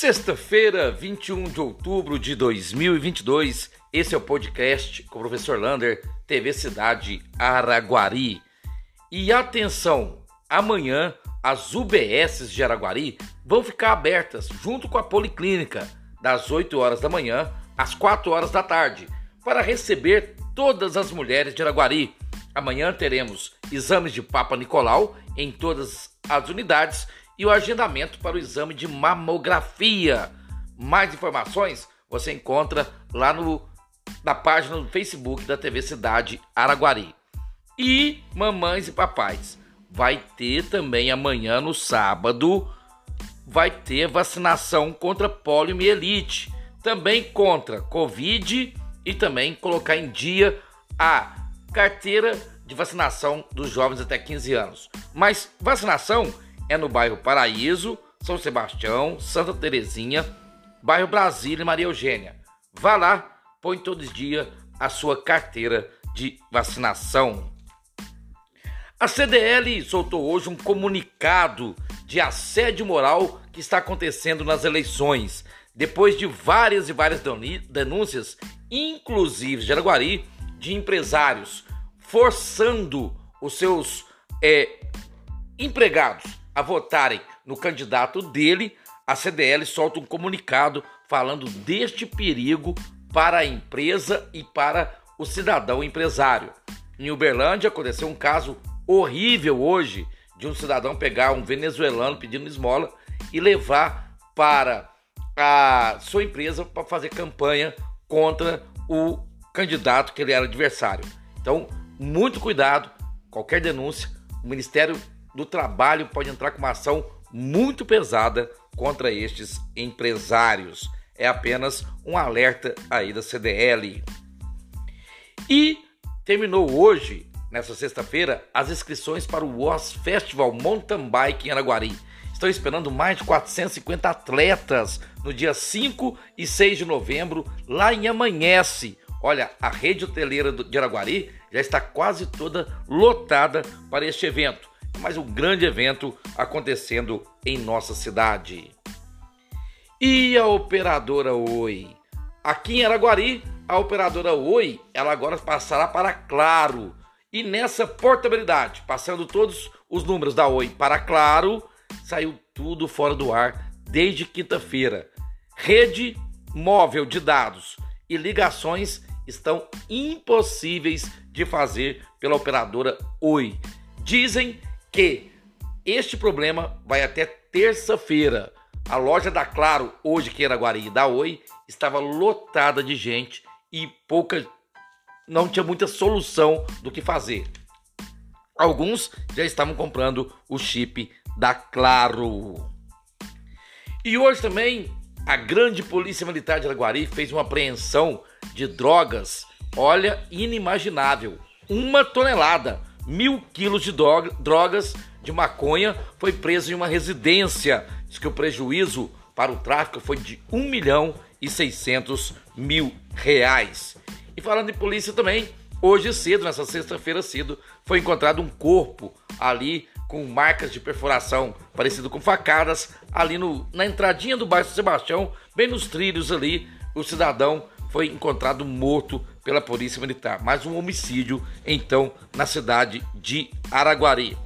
Sexta-feira, 21 de outubro de 2022, esse é o podcast com o professor Lander, TV Cidade Araguari. E atenção, amanhã as UBSs de Araguari vão ficar abertas junto com a Policlínica, das 8 horas da manhã às 4 horas da tarde, para receber todas as mulheres de Araguari. Amanhã teremos exames de Papa Nicolau em todas as unidades e o agendamento para o exame de mamografia. Mais informações você encontra lá no, na página do Facebook da TV Cidade Araguari. E mamães e papais, vai ter também amanhã no sábado, vai ter vacinação contra poliomielite, também contra Covid e também colocar em dia a carteira de vacinação dos jovens até 15 anos. Mas vacinação é no bairro Paraíso, São Sebastião, Santa Terezinha, bairro Brasília e Maria Eugênia. Vá lá, põe todo dia a sua carteira de vacinação. A CDL soltou hoje um comunicado de assédio moral que está acontecendo nas eleições, depois de várias e várias denúncias, inclusive de Araguari, de empresários forçando os seus é, empregados a votarem no candidato dele, a CDL solta um comunicado falando deste perigo para a empresa e para o cidadão empresário. Em Uberlândia aconteceu um caso horrível hoje de um cidadão pegar um venezuelano pedindo esmola e levar para a sua empresa para fazer campanha contra o candidato que ele era adversário. Então, muito cuidado, qualquer denúncia, o Ministério do Trabalho pode entrar com uma ação muito pesada contra estes empresários. É apenas um alerta aí da CDL. E terminou hoje, nessa sexta-feira, as inscrições para o WOS Festival Mountain Bike em Araguari. Estão esperando mais de 450 atletas no dia 5 e 6 de novembro, lá em Amanhece. Olha, a rede hoteleira de Araguari já está quase toda lotada para este evento mais um grande evento acontecendo em nossa cidade. E a operadora Oi? Aqui em Araguari, a operadora Oi, ela agora passará para Claro. E nessa portabilidade, passando todos os números da Oi para Claro, saiu tudo fora do ar desde quinta-feira. Rede móvel de dados e ligações estão impossíveis de fazer pela operadora Oi. Dizem que este problema vai até terça-feira. A loja da Claro, hoje que era Guari da Oi, estava lotada de gente e pouca não tinha muita solução do que fazer. Alguns já estavam comprando o chip da Claro. E hoje também a grande Polícia Militar de Araguari fez uma apreensão de drogas, olha, inimaginável. Uma tonelada mil quilos de drogas de maconha foi preso em uma residência. Diz que o prejuízo para o tráfico foi de 1 milhão e 600 mil reais. E falando em polícia também, hoje cedo, nessa sexta-feira cedo, foi encontrado um corpo ali com marcas de perfuração parecido com facadas ali no, na entradinha do bairro Sebastião, bem nos trilhos ali, o cidadão foi encontrado morto pela Polícia Militar. Mais um homicídio, então, na cidade de Araguari.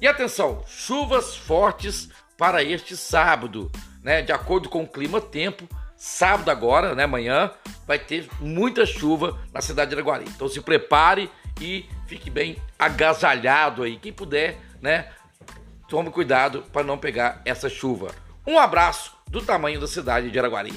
E atenção, chuvas fortes para este sábado, né? De acordo com o clima-tempo, sábado agora, né, amanhã, vai ter muita chuva na cidade de Araguari. Então se prepare e fique bem agasalhado aí. Quem puder, né, tome cuidado para não pegar essa chuva. Um abraço do tamanho da cidade de Araguari.